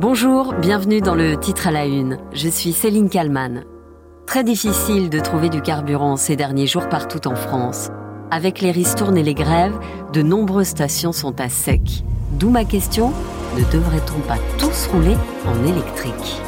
Bonjour, bienvenue dans le titre à la une. Je suis Céline Kalman. Très difficile de trouver du carburant ces derniers jours partout en France. Avec les ristournes et les grèves, de nombreuses stations sont à sec. D'où ma question, ne devrait-on pas tous rouler en électrique?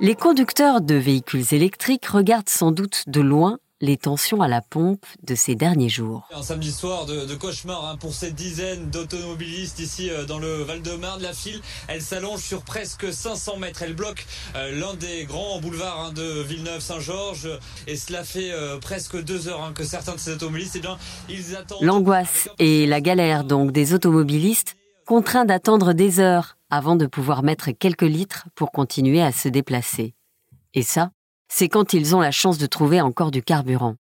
Les conducteurs de véhicules électriques regardent sans doute de loin les tensions à la pompe de ces derniers jours. Un samedi soir de, cauchemar hein, pour cette dizaine d'automobilistes ici euh, dans le Val-de-Marne. La file, elle s'allonge sur presque 500 mètres. Elle bloque euh, l'un des grands boulevards hein, de Villeneuve-Saint-Georges. Et cela fait euh, presque deux heures hein, que certains de ces automobilistes, eh bien, ils attendent... L'angoisse et la galère donc des automobilistes contraints d'attendre des heures avant de pouvoir mettre quelques litres pour continuer à se déplacer. Et ça, c'est quand ils ont la chance de trouver encore du carburant.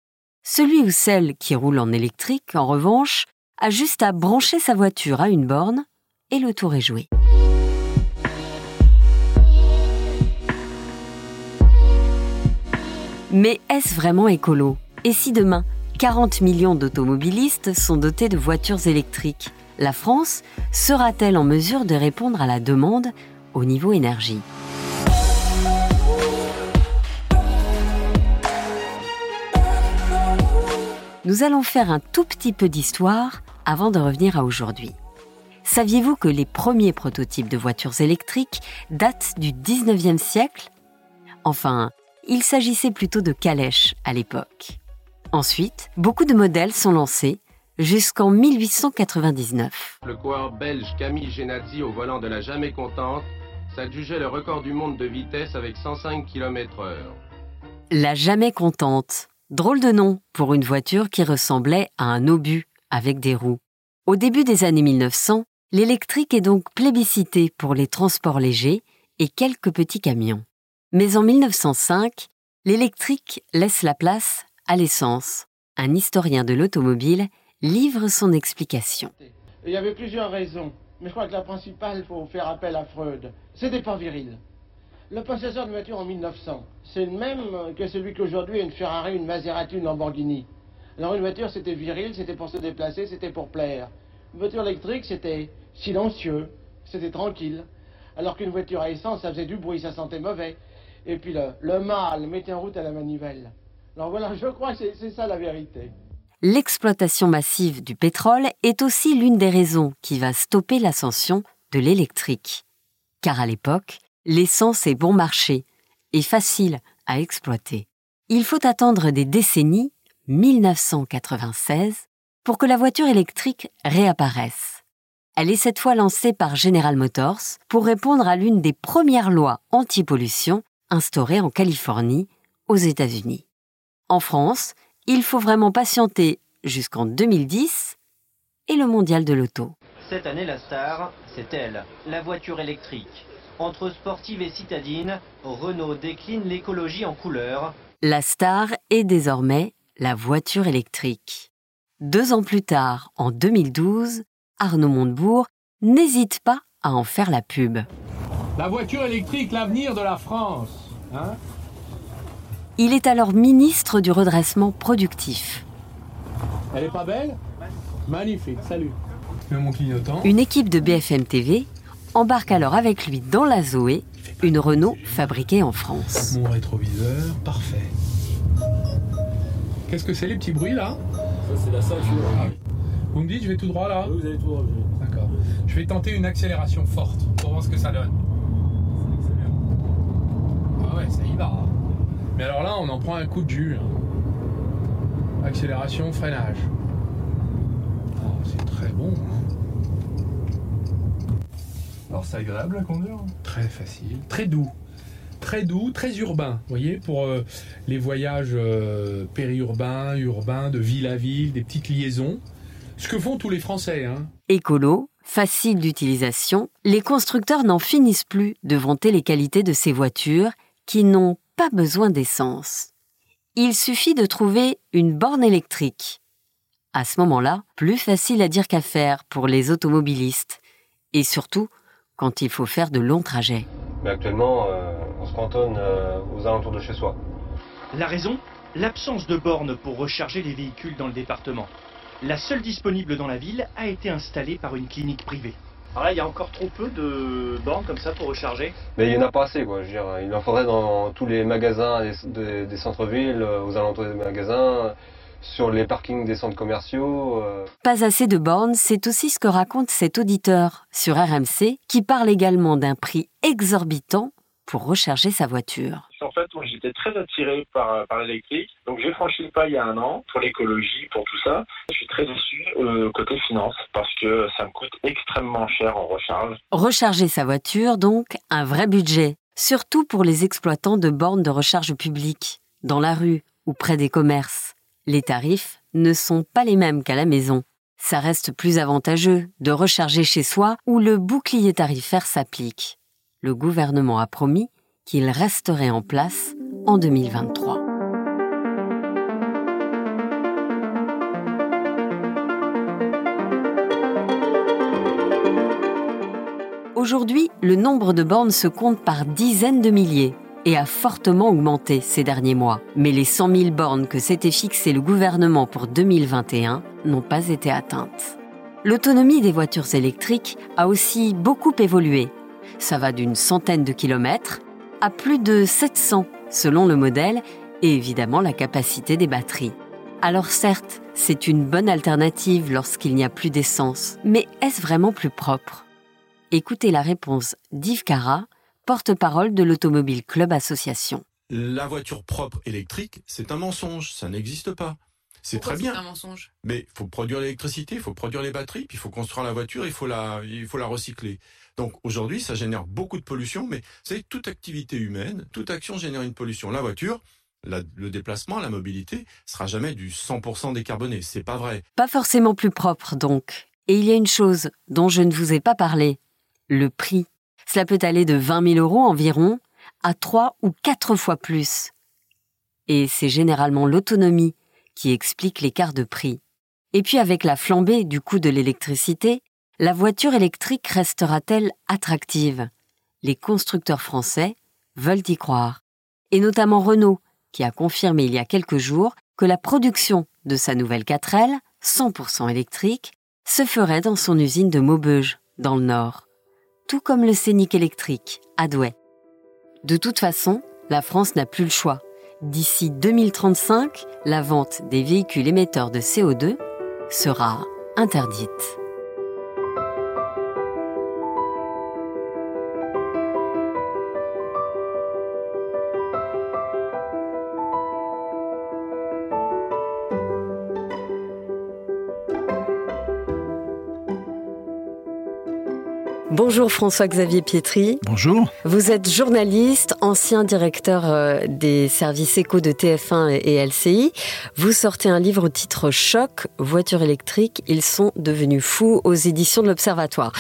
Celui ou celle qui roule en électrique, en revanche, a juste à brancher sa voiture à une borne et le tour est joué. Mais est-ce vraiment écolo? Et si demain, 40 millions d'automobilistes sont dotés de voitures électriques, la France sera-t-elle en mesure de répondre à la demande au niveau énergie? Nous allons faire un tout petit peu d'histoire avant de revenir à aujourd'hui. Saviez-vous que les premiers prototypes de voitures électriques datent du 19e siècle? Enfin, il s'agissait plutôt de calèches à l'époque. Ensuite, beaucoup de modèles sont lancés jusqu'en 1899. Le coureur belge Camille Genazzi au volant de la Jamais Contente s'adjugeait le record du monde de vitesse avec 105 km/h. La Jamais Contente, Drôle de nom pour une voiture qui ressemblait à un obus avec des roues. Au début des années 1900, l'électrique est donc plébiscité pour les transports légers et quelques petits camions. Mais en 1905, l'électrique laisse la place à l'essence. Un historien de l'automobile livre son explication. Il y avait plusieurs raisons, mais je crois que la principale, faut faire appel à Freud. C'était pas viril. Le possesseur de voiture en 1900, c'est le même que celui qu'aujourd'hui une Ferrari, une Maserati, une Lamborghini. Alors une voiture, c'était viril, c'était pour se déplacer, c'était pour plaire. Une voiture électrique, c'était silencieux, c'était tranquille. Alors qu'une voiture à essence, ça faisait du bruit, ça sentait mauvais. Et puis le, le mâle mettait en route à la manivelle. Alors voilà, je crois que c'est ça la vérité. L'exploitation massive du pétrole est aussi l'une des raisons qui va stopper l'ascension de l'électrique. Car à l'époque, l'essence est bon marché et facile à exploiter. Il faut attendre des décennies, 1996, pour que la voiture électrique réapparaisse. Elle est cette fois lancée par General Motors pour répondre à l'une des premières lois anti-pollution instaurées en Californie, aux États-Unis. En France, il faut vraiment patienter jusqu'en 2010 et le mondial de l'auto. Cette année, la star, c'est elle, la voiture électrique. Entre sportive et citadine, Renault décline l'écologie en couleur. La star est désormais la voiture électrique. Deux ans plus tard, en 2012, Arnaud Montebourg n'hésite pas à en faire la pub. La voiture électrique, l'avenir de la France. Hein? Il est alors ministre du redressement productif. Elle est pas belle? Magnifique, salut. Mon clignotant. Une équipe de BFM TV embarque alors avec lui dans la Zoé, une Renault fabriquée en France. Mon rétroviseur, parfait. Qu'est-ce que c'est les petits bruits là? Ça c'est la ceinture. Ah vous me dites, je vais tout droit là? Oui, vous allez tout droit. D'accord. Je vais tenter une accélération forte pour voir ce que ça donne. Ah ouais, ça y va. Mais alors là, on en prend un coup de jus. Accélération, freinage. Oh, c'est très bon. Alors c'est agréable à conduire Très facile, très doux. Très doux, très urbain, vous voyez, pour euh, les voyages euh, périurbains, urbains, de ville à ville, des petites liaisons. Ce que font tous les Français. Hein. Écolo, facile d'utilisation, les constructeurs n'en finissent plus de vanter les qualités de ces voitures qui n'ont pas besoin d'essence. Il suffit de trouver une borne électrique. À ce moment-là, plus facile à dire qu'à faire pour les automobilistes. Et surtout, quand il faut faire de longs trajets. Mais actuellement, euh, on se cantonne euh, aux alentours de chez soi. La raison? L'absence de bornes pour recharger les véhicules dans le département. La seule disponible dans la ville a été installée par une clinique privée. Alors là, il y a encore trop peu de bornes comme ça pour recharger. Mais il n'y en a pas assez, quoi. Je veux dire, il en faudrait dans tous les magasins des, des- des centres-villes, euh, aux alentours des magasins, sur les parkings des centres commerciaux. euh. Pas assez de bornes, c'est aussi ce que raconte cet auditeur sur RMC qui parle également d'un prix exorbitant pour recharger sa voiture. En fait, j'étais très attiré par, par l'électrique. Donc, j'ai franchi le pas il y a un an pour l'écologie, pour tout ça. Je suis très déçu euh, côté finance parce que ça me coûte extrêmement cher en recharge. Recharger sa voiture, donc, un vrai budget, surtout pour les exploitants de bornes de recharge publiques, dans la rue ou près des commerces. Les tarifs ne sont pas les mêmes qu'à la maison. Ça reste plus avantageux de recharger chez soi où le bouclier tarifaire s'applique. Le gouvernement a promis qu'il resterait en place en 2023. Aujourd'hui, le nombre de bornes se compte par dizaines de milliers et a fortement augmenté ces derniers mois. Mais les 100 000 bornes que s'était fixé le gouvernement pour 2021 n'ont pas été atteintes. L'autonomie des voitures électriques a aussi beaucoup évolué. Ça va d'une centaine de kilomètres à plus de 700 selon le modèle et évidemment la capacité des batteries. Alors certes, c'est une bonne alternative lorsqu'il n'y a plus d'essence, mais est-ce vraiment plus propre? Écoutez la réponse d'Yves Cara, porte-parole de l'Automobile Club Association. La voiture propre électrique, c'est un mensonge, ça n'existe pas. C'est très bien. C'est un mensonge? Mais il faut produire l'électricité, il faut produire les batteries, puis il faut construire la voiture, il faut la, il faut la recycler. Donc aujourd'hui, ça génère beaucoup de pollution, mais vous savez, toute activité humaine, toute action génère une pollution. La voiture, la- le déplacement, la mobilité, sera jamais du 100% décarboné. C'est pas vrai. Pas forcément plus propre donc. Et il y a une chose dont je ne vous ai pas parlé, le prix. Cela peut aller de 20 000 euros environ à 3 ou 4 fois plus. Et c'est généralement l'autonomie qui explique l'écart de prix. Et puis avec la flambée du coût de l'électricité, la voiture électrique restera-t-elle attractive? Les constructeurs français veulent y croire. Et notamment Renault, qui a confirmé il y a quelques jours que la production de sa nouvelle 4L, 100% électrique, se ferait dans son usine de Maubeuge, dans le Nord. Tout comme le Scénic électrique, à. De toute façon, la France n'a plus le choix. D'ici 2035, la vente des véhicules émetteurs de CO2 sera interdite. Bonjour François-Xavier Pietri. Bonjour. Vous êtes journaliste, ancien directeur euh, des services éco de TF1 et LCI. Vous sortez un livre au titre Choc, voitures électriques, ils sont devenus fous aux éditions de l'Observatoire.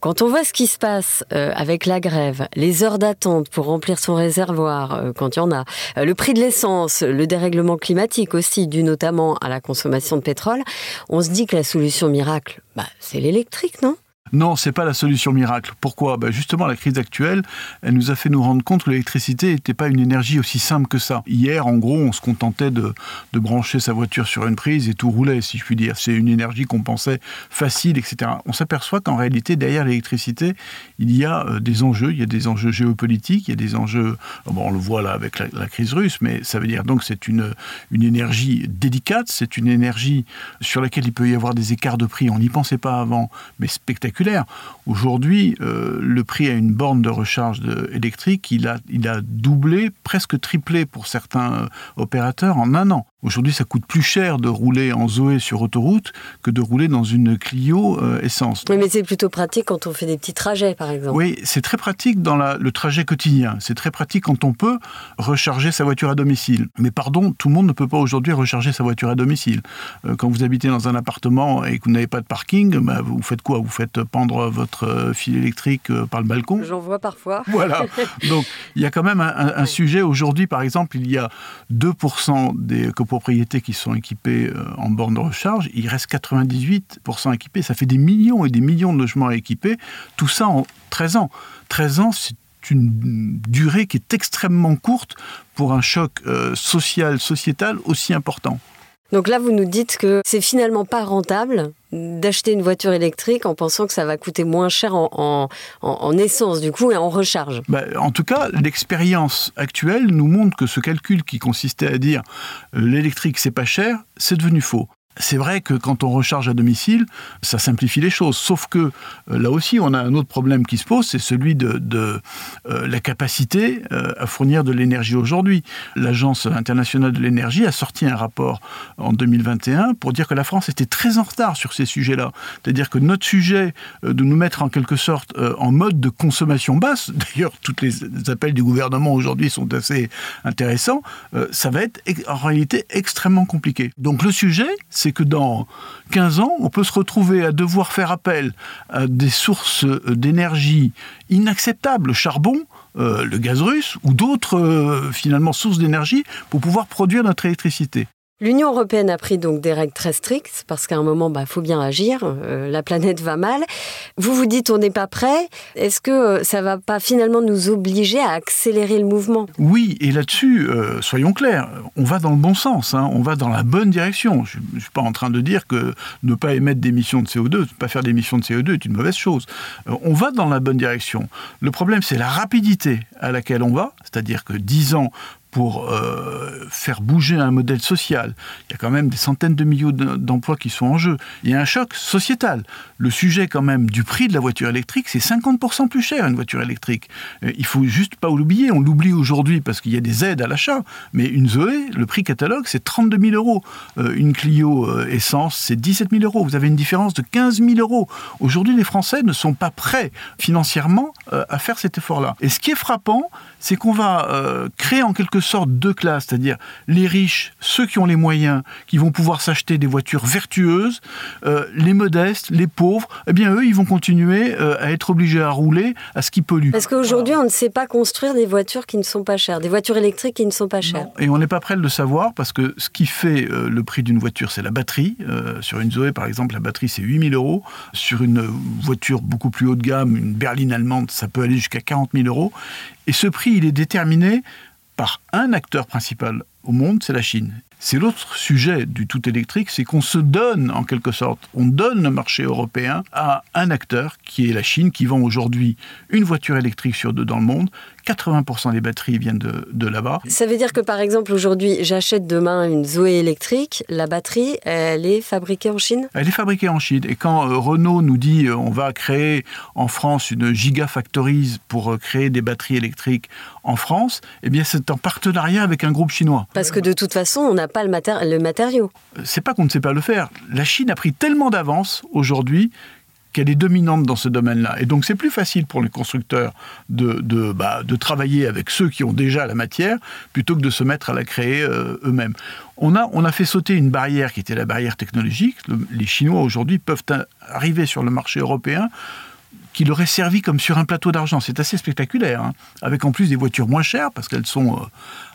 Quand on voit ce qui se passe euh, avec la grève, les heures d'attente pour remplir son réservoir, euh, quand il y en a, le prix de l'essence, le dérèglement climatique aussi, dû notamment à la consommation de pétrole, on se dit que la solution miracle, bah, c'est l'électrique, non? Non, c'est pas la solution miracle. Pourquoi? Ben Justement, la crise actuelle, elle nous a fait nous rendre compte que l'électricité n'était pas une énergie aussi simple que ça. Hier, en gros, on se contentait de, de brancher sa voiture sur une prise et tout roulait, si je puis dire. C'est une énergie qu'on pensait facile, etc. On s'aperçoit qu'en réalité, derrière l'électricité, il y a euh, des enjeux. Il y a des enjeux géopolitiques, il y a des enjeux. Bon, on le voit là avec la, crise russe, mais ça veut dire donc que c'est une, une énergie délicate, c'est une énergie sur laquelle il peut y avoir des écarts de prix. On n'y pensait pas avant, mais populaire. Aujourd'hui, euh, le prix à une borne de recharge de- électrique, il a, il a doublé, presque triplé pour certains euh, opérateurs en un an. Aujourd'hui, ça coûte plus cher de rouler en Zoé sur autoroute que de rouler dans une Clio euh, essence. Oui, mais c'est plutôt pratique quand on fait des petits trajets, par exemple. Oui, c'est très pratique dans la- le trajet quotidien. C'est très pratique quand on peut recharger sa voiture à domicile. Mais pardon, tout le monde ne peut pas aujourd'hui recharger sa voiture à domicile. Quand vous habitez dans un appartement et que vous n'avez pas de parking, bah, vous faites quoi? Vous faites pendre votre euh, fil électrique euh, par le balcon J'en vois parfois. voilà. Donc, il y a quand même un, sujet. Aujourd'hui, par exemple, il y a 2% des copropriétés qui sont équipées euh, en bornes de recharge. Il reste 98% équipés. Ça fait des millions et des millions de logements équipés. Tout ça en 13 ans. 13 ans, c'est une durée qui est extrêmement courte pour un choc euh, social, sociétal aussi important. Donc là, vous nous dites que c'est finalement pas rentable d'acheter une voiture électrique en pensant que ça va coûter moins cher en, essence du coup et en recharge. Bah, en tout cas, l'expérience actuelle nous montre que ce calcul qui consistait à dire euh, l'électrique c'est pas cher, c'est devenu faux. C'est vrai que quand on recharge à domicile, ça simplifie les choses. Sauf que euh, là aussi, on a un autre problème qui se pose, c'est celui de, euh, la capacité euh, à fournir de l'énergie aujourd'hui. L'Agence internationale de l'énergie a sorti un rapport en 2021 pour dire que la France était très en retard sur ces sujets-là. C'est-à-dire que notre sujet de nous mettre en quelque sorte en mode de consommation basse, d'ailleurs, tous les appels du gouvernement aujourd'hui sont assez intéressants, ça va être en réalité extrêmement compliqué. Donc le sujet, c'est que dans 15 ans, on peut se retrouver à devoir faire appel à des sources d'énergie inacceptables, le charbon, euh, le gaz russe ou d'autres euh, finalement sources d'énergie pour pouvoir produire notre électricité. L'Union européenne a pris donc des règles très strictes parce qu'à un moment, bah, faut bien agir. Euh, la planète va mal. Vous vous dites on n'est pas prêt. Est-ce que euh, ça va pas finalement nous obliger à accélérer le mouvement? Oui, et là-dessus, euh, soyons clairs, on va dans le bon sens. Hein. on va dans la bonne direction. Je ne suis pas en train de dire que ne pas émettre d'émissions de CO2, ne pas faire d'émissions de CO2 est une mauvaise chose. on va dans la bonne direction. Le problème, c'est la rapidité à laquelle on va, c'est-à-dire que 10 ans pour euh, faire bouger un modèle social. Il y a quand même des centaines de millions d'emplois qui sont en jeu. Il y a un choc sociétal. Le sujet quand même du prix de la voiture électrique, c'est 50% plus cher une voiture électrique. Euh, il faut juste pas l'oublier. On l'oublie aujourd'hui parce qu'il y a des aides à l'achat. Mais une Zoé, le prix catalogue, c'est 32 000 euros. Euh, une Clio essence, c'est 17 000 euros. Vous avez une différence de 15 000 euros. Aujourd'hui, les Français ne sont pas prêts financièrement à faire cet effort-là. Et ce qui est frappant, c'est qu'on va créer en quelque sorte deux classes, c'est-à-dire les riches, ceux qui ont les moyens, qui vont pouvoir s'acheter des voitures vertueuses, euh, les modestes, les pauvres, eh bien eux, ils vont continuer euh, à être obligés à rouler à ce qui pollue. Parce qu'aujourd'hui, on ne sait pas construire des voitures qui ne sont pas chères, des voitures électriques qui ne sont pas chères. Et on n'est pas prêt de le savoir parce que ce qui fait le prix d'une voiture, c'est la batterie. sur une Zoé, par exemple, la batterie, c'est 8000 euros. Sur une voiture beaucoup plus haut de gamme, une berline allemande, ça peut aller jusqu'à 40 000 euros. Et ce prix, il est déterminé par un acteur principal au monde, c'est la Chine. C'est l'autre sujet du tout électrique, c'est qu'on se donne en quelque sorte, on donne le marché européen à un acteur qui est la Chine, qui vend aujourd'hui une voiture électrique sur deux dans le monde, 80% des batteries viennent de, là-bas. Ça veut dire que par exemple aujourd'hui, j'achète demain une Zoé électrique, la batterie, elle est fabriquée en Chine? Elle est fabriquée en Chine. Et quand euh, Renault nous dit euh, on va créer en France une gigafactory pour euh, créer des batteries électriques en France, eh bien c'est en partenariat avec un groupe chinois. Parce que de toute façon, on n'a pas le, le matériau. C'est pas qu'on ne sait pas le faire. La Chine a pris tellement d'avance aujourd'hui qu'elle est dominante dans ce domaine-là. Et donc c'est plus facile pour les constructeurs de, bah, de, travailler avec ceux qui ont déjà la matière plutôt que de se mettre à la créer euh, eux-mêmes. On a, on a fait sauter une barrière qui était la barrière technologique. les Chinois aujourd'hui peuvent arriver sur le marché européen qui leur est servi comme sur un plateau d'argent. C'est assez spectaculaire, hein. avec en plus des voitures moins chères, parce qu'elles sont euh,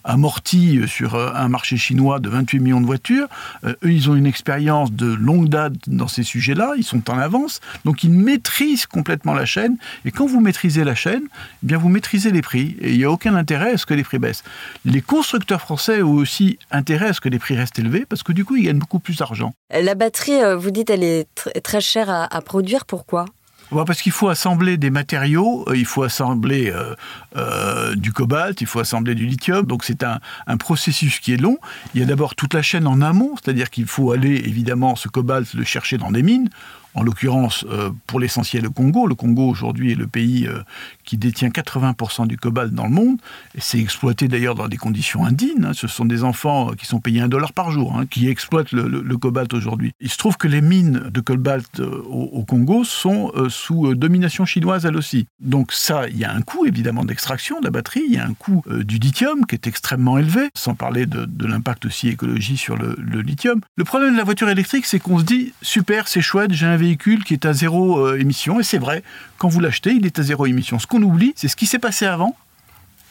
amorties sur euh, un marché chinois de 28 millions de voitures. Euh, eux, ils ont une expérience de longue date dans ces sujets-là, ils sont en avance, donc ils maîtrisent complètement la chaîne. Et quand vous maîtrisez la chaîne, eh bien vous maîtrisez les prix, et il n'y a aucun intérêt à ce que les prix baissent. Les constructeurs français ont aussi intérêt à ce que les prix restent élevés, parce que du coup, ils gagnent beaucoup plus d'argent. La batterie, vous dites, elle est très chère à produire, pourquoi? Parce qu'il faut assembler des matériaux, euh, il faut assembler euh, euh, du cobalt, il faut assembler du lithium, donc c'est un, un, processus qui est long. Il y a d'abord toute la chaîne en amont, c'est-à-dire qu'il faut aller évidemment ce cobalt le chercher dans des mines en l'occurrence euh, pour l'essentiel le Congo. Le Congo aujourd'hui est le pays euh, qui détient 80% du cobalt dans le monde, c'est exploité d'ailleurs dans des conditions indignes. Hein. Ce sont des enfants euh, qui sont payés un dollar par jour hein, qui exploitent le, cobalt aujourd'hui. Il se trouve que les mines de cobalt au, Congo sont sous domination chinoise elle aussi. Donc ça, il y a un coût évidemment d'extraction de la batterie, il y a un coût du lithium qui est extrêmement élevé, sans parler de, l'impact aussi écologique sur le, le lithium. Le problème de la voiture électrique, c'est qu'on se dit super, c'est chouette, j'ai un véhicule qui est à zéro euh, émission. Et c'est vrai, quand vous l'achetez, il est à zéro émission. Ce qu'on oublie, c'est ce qui s'est passé avant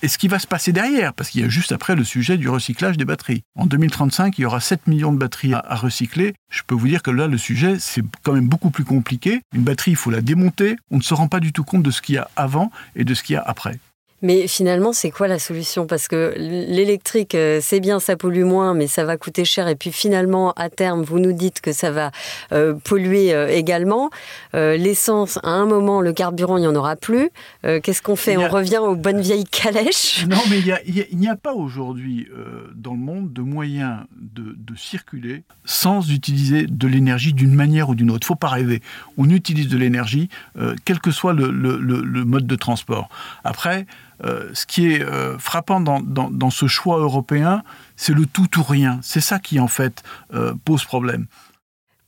et ce qui va se passer derrière, parce qu'il y a juste après le sujet du recyclage des batteries. En 2035, il y aura 7 millions de batteries à, recycler. Je peux vous dire que là, le sujet, c'est quand même beaucoup plus compliqué. Une batterie, il faut la démonter. On ne se rend pas du tout compte de ce qu'il y a avant et de ce qu'il y a après. Mais finalement, c'est quoi la solution? Parce que l'électrique, euh, c'est bien, ça pollue moins, mais ça va coûter cher. Et puis finalement, à terme, vous nous dites que ça va euh, polluer euh, également. L'essence, à un moment, le carburant, il n'y en aura plus. Qu'est-ce qu'on fait? On revient aux bonnes vieilles calèches? Non, mais il n'y a, pas aujourd'hui dans le monde de moyens de, circuler sans utiliser de l'énergie d'une manière ou d'une autre. Il ne faut pas rêver. On utilise de l'énergie, quel que soit le, le mode de transport. Après, euh, ce qui est euh, frappant dans, ce choix européen, c'est le tout ou rien. C'est ça qui, en fait, euh, pose problème.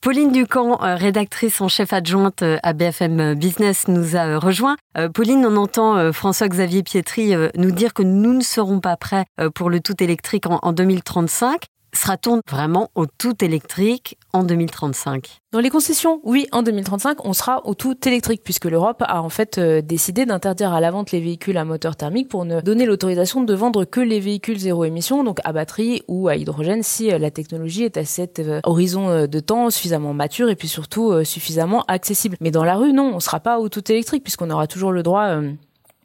Pauline Ducamp, rédactrice en chef adjointe à BFM Business, nous a rejoint. Pauline, on entend François-Xavier Pietri nous dire que nous ne serons pas prêts pour le tout électrique en 2035. Sera-t-on vraiment au tout électrique en 2035 Dans les concessions, oui, en 2035, on sera au tout électrique puisque l'Europe a en fait euh, décidé d'interdire à la vente les véhicules à moteur thermique pour ne donner l'autorisation de vendre que les véhicules zéro émission, donc à batterie ou à hydrogène si euh, la technologie est à cet euh, horizon de temps suffisamment mature et puis surtout suffisamment accessible. Mais dans la rue, non, on sera pas au tout électrique puisqu'on aura toujours le droit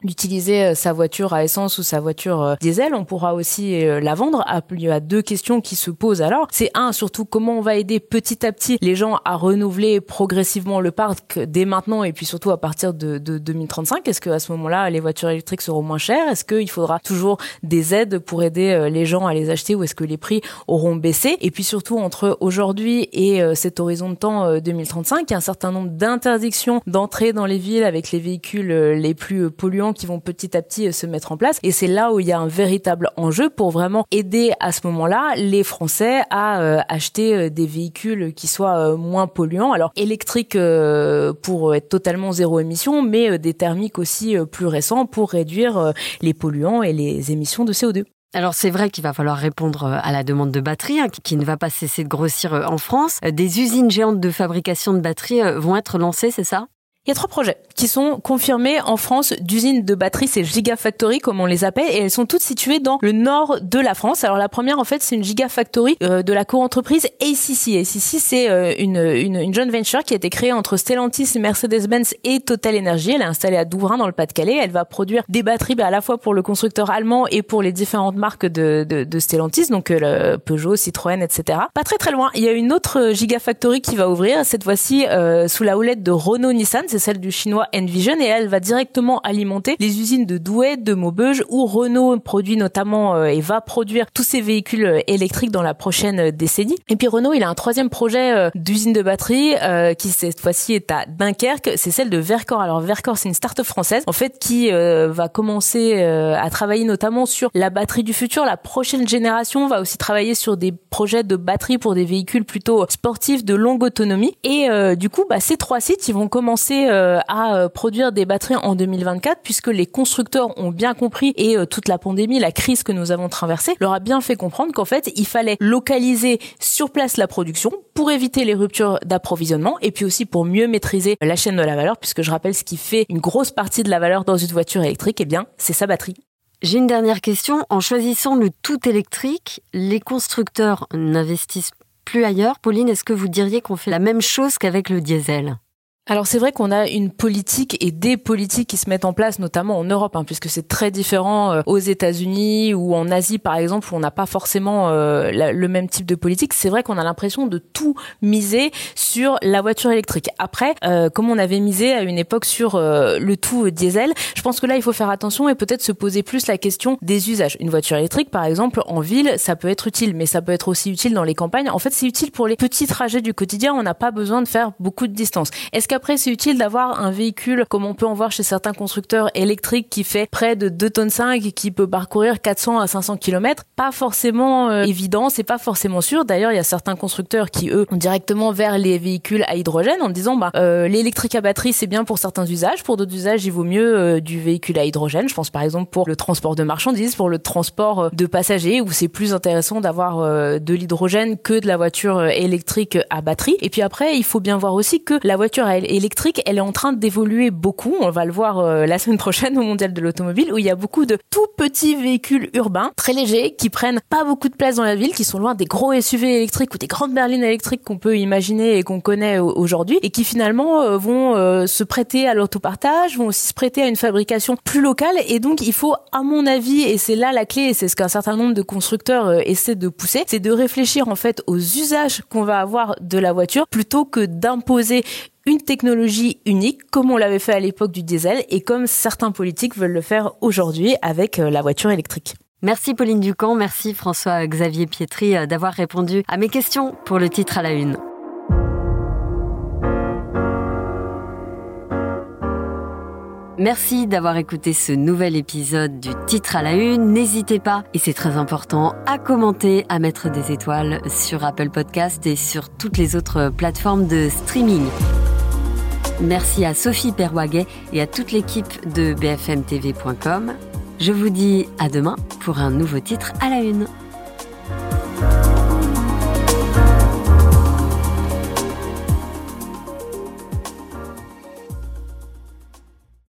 d'utiliser euh, sa voiture à essence ou sa voiture euh, diesel, on pourra aussi euh, la vendre. Ah, il y a deux questions qui se posent alors. C'est un, surtout comment on va aider petit à petit les gens à renouveler progressivement le parc dès maintenant et puis surtout à partir de, de 2035. Est-ce que à ce moment-là les voitures électriques seront moins chères? Est-ce qu'il faudra toujours des aides pour aider les gens à les acheter ou est-ce que les prix auront baissé? Et puis surtout entre aujourd'hui et cet horizon de temps 2035, il y a un certain nombre d'interdictions d'entrée dans les villes avec les véhicules les plus polluants qui vont petit à petit euh, se mettre en place. Et c'est là où il y a un véritable enjeu pour vraiment aider à ce moment-là les Français à euh, acheter euh, des véhicules qui soient moins polluants. Alors électriques pour être totalement zéro émission, mais des thermiques aussi plus récents pour réduire les polluants et les émissions de CO2. Alors c'est vrai qu'il va falloir répondre à la demande de batteries hein, qui ne va pas cesser de grossir en France. Des usines géantes de fabrication de batteries vont être lancées, c'est ça? Il y a trois projets qui sont confirmés en France d'usines de batteries, c'est Gigafactory comme on les appelle, et elles sont toutes situées dans le nord de la France. Alors la première en fait c'est une Gigafactory euh, de la co-entreprise ACC. ACC c'est euh, une, une, une joint venture qui a été créée entre Stellantis, Mercedes-Benz et Total Energy. Elle est installée à Douvrin dans le Pas-de-Calais. Elle va produire des batteries bah, à la fois pour le constructeur allemand et pour les différentes marques de, de, de Stellantis, donc euh, Peugeot, Citroën, etc. Pas très très loin, il y a une autre Gigafactory qui va ouvrir cette fois-ci sous la houlette de Renault-Nissan c'est celle du chinois Envision et elle va directement alimenter les usines de Douai, de Maubeuge où Renault produit notamment euh, et va produire tous ses véhicules euh, électriques dans la prochaine euh, décennie. Et puis Renault, il a un troisième projet d'usine de batterie qui cette fois-ci est à Dunkerque, c'est celle de Vercor. Alors Vercor, c'est une start-up française en fait qui va commencer à travailler notamment sur la batterie du futur. La prochaine génération va aussi travailler sur des projets de batterie pour des véhicules plutôt sportifs de longue autonomie. Et du coup, bah, ces trois sites, ils vont commencer euh, à euh, produire des batteries en 2024 puisque les constructeurs ont bien compris et euh, toute la pandémie, la crise que nous avons traversée leur a bien fait comprendre qu'en fait, il fallait localiser sur place la production pour éviter les ruptures d'approvisionnement et puis aussi pour mieux maîtriser la chaîne de la valeur puisque je rappelle ce qui fait une grosse partie de la valeur dans une voiture électrique, eh bien, c'est sa batterie. J'ai une dernière question. En choisissant le tout électrique, les constructeurs n'investissent plus ailleurs. Pauline, est-ce que vous diriez qu'on fait la même chose qu'avec le diesel? Alors c'est vrai qu'on a une politique et des politiques qui se mettent en place, notamment en Europe, hein, puisque c'est très différent euh, aux États-Unis ou en Asie par exemple, où on n'a pas forcément euh, le même type de politique. C'est vrai qu'on a l'impression de tout miser sur la voiture électrique. Après, euh, comme on avait misé à une époque sur le tout diesel, je pense que là il faut faire attention et peut-être se poser plus la question des usages. Une voiture électrique, par exemple, en ville, ça peut être utile, mais ça peut être aussi utile dans les campagnes. En fait, c'est utile pour les petits trajets du quotidien. On n'a pas besoin de faire beaucoup de distance. Après, c'est utile d'avoir un véhicule comme on peut en voir chez certains constructeurs électriques qui fait près de 2 tonnes 5 et qui peut parcourir 400 à 500 km. Pas forcément euh, évident, c'est pas forcément sûr. D'ailleurs, il y a certains constructeurs qui eux ont directement vers les véhicules à hydrogène en disant bah euh, l'électrique à batterie c'est bien pour certains usages, pour d'autres usages il vaut mieux euh, du véhicule à hydrogène. Je pense par exemple pour le transport de marchandises, pour le transport de passagers où c'est plus intéressant d'avoir de l'hydrogène que de la voiture électrique à batterie. Et puis après, il faut bien voir aussi que la voiture à électrique, elle est en train d'évoluer beaucoup. On va le voir euh, la semaine prochaine au Mondial de l'automobile où il y a beaucoup de tout petits véhicules urbains très légers qui prennent pas beaucoup de place dans la ville, qui sont loin des gros SUV électriques ou des grandes berlines électriques qu'on peut imaginer et qu'on connaît aujourd'hui et qui finalement euh, vont euh, se prêter à l'autopartage, vont aussi se prêter à une fabrication plus locale et donc il faut à mon avis et c'est là la clé et c'est ce qu'un certain nombre de constructeurs essaient de pousser, c'est de réfléchir en fait aux usages qu'on va avoir de la voiture plutôt que d'imposer une technologie unique comme on l'avait fait à l'époque du diesel et comme certains politiques veulent le faire aujourd'hui avec euh, la voiture électrique. Merci Pauline Ducamp, merci François-Xavier Pietri euh, d'avoir répondu à mes questions pour le titre à la une. Merci d'avoir écouté ce nouvel épisode du titre à la une. N'hésitez pas, et c'est très important, à commenter, à mettre des étoiles sur Apple Podcast et sur toutes les autres plateformes de streaming. Merci à Sophie Perwaguet et à toute l'équipe de bfmtv.com. Je vous dis à demain pour un nouveau titre à la une.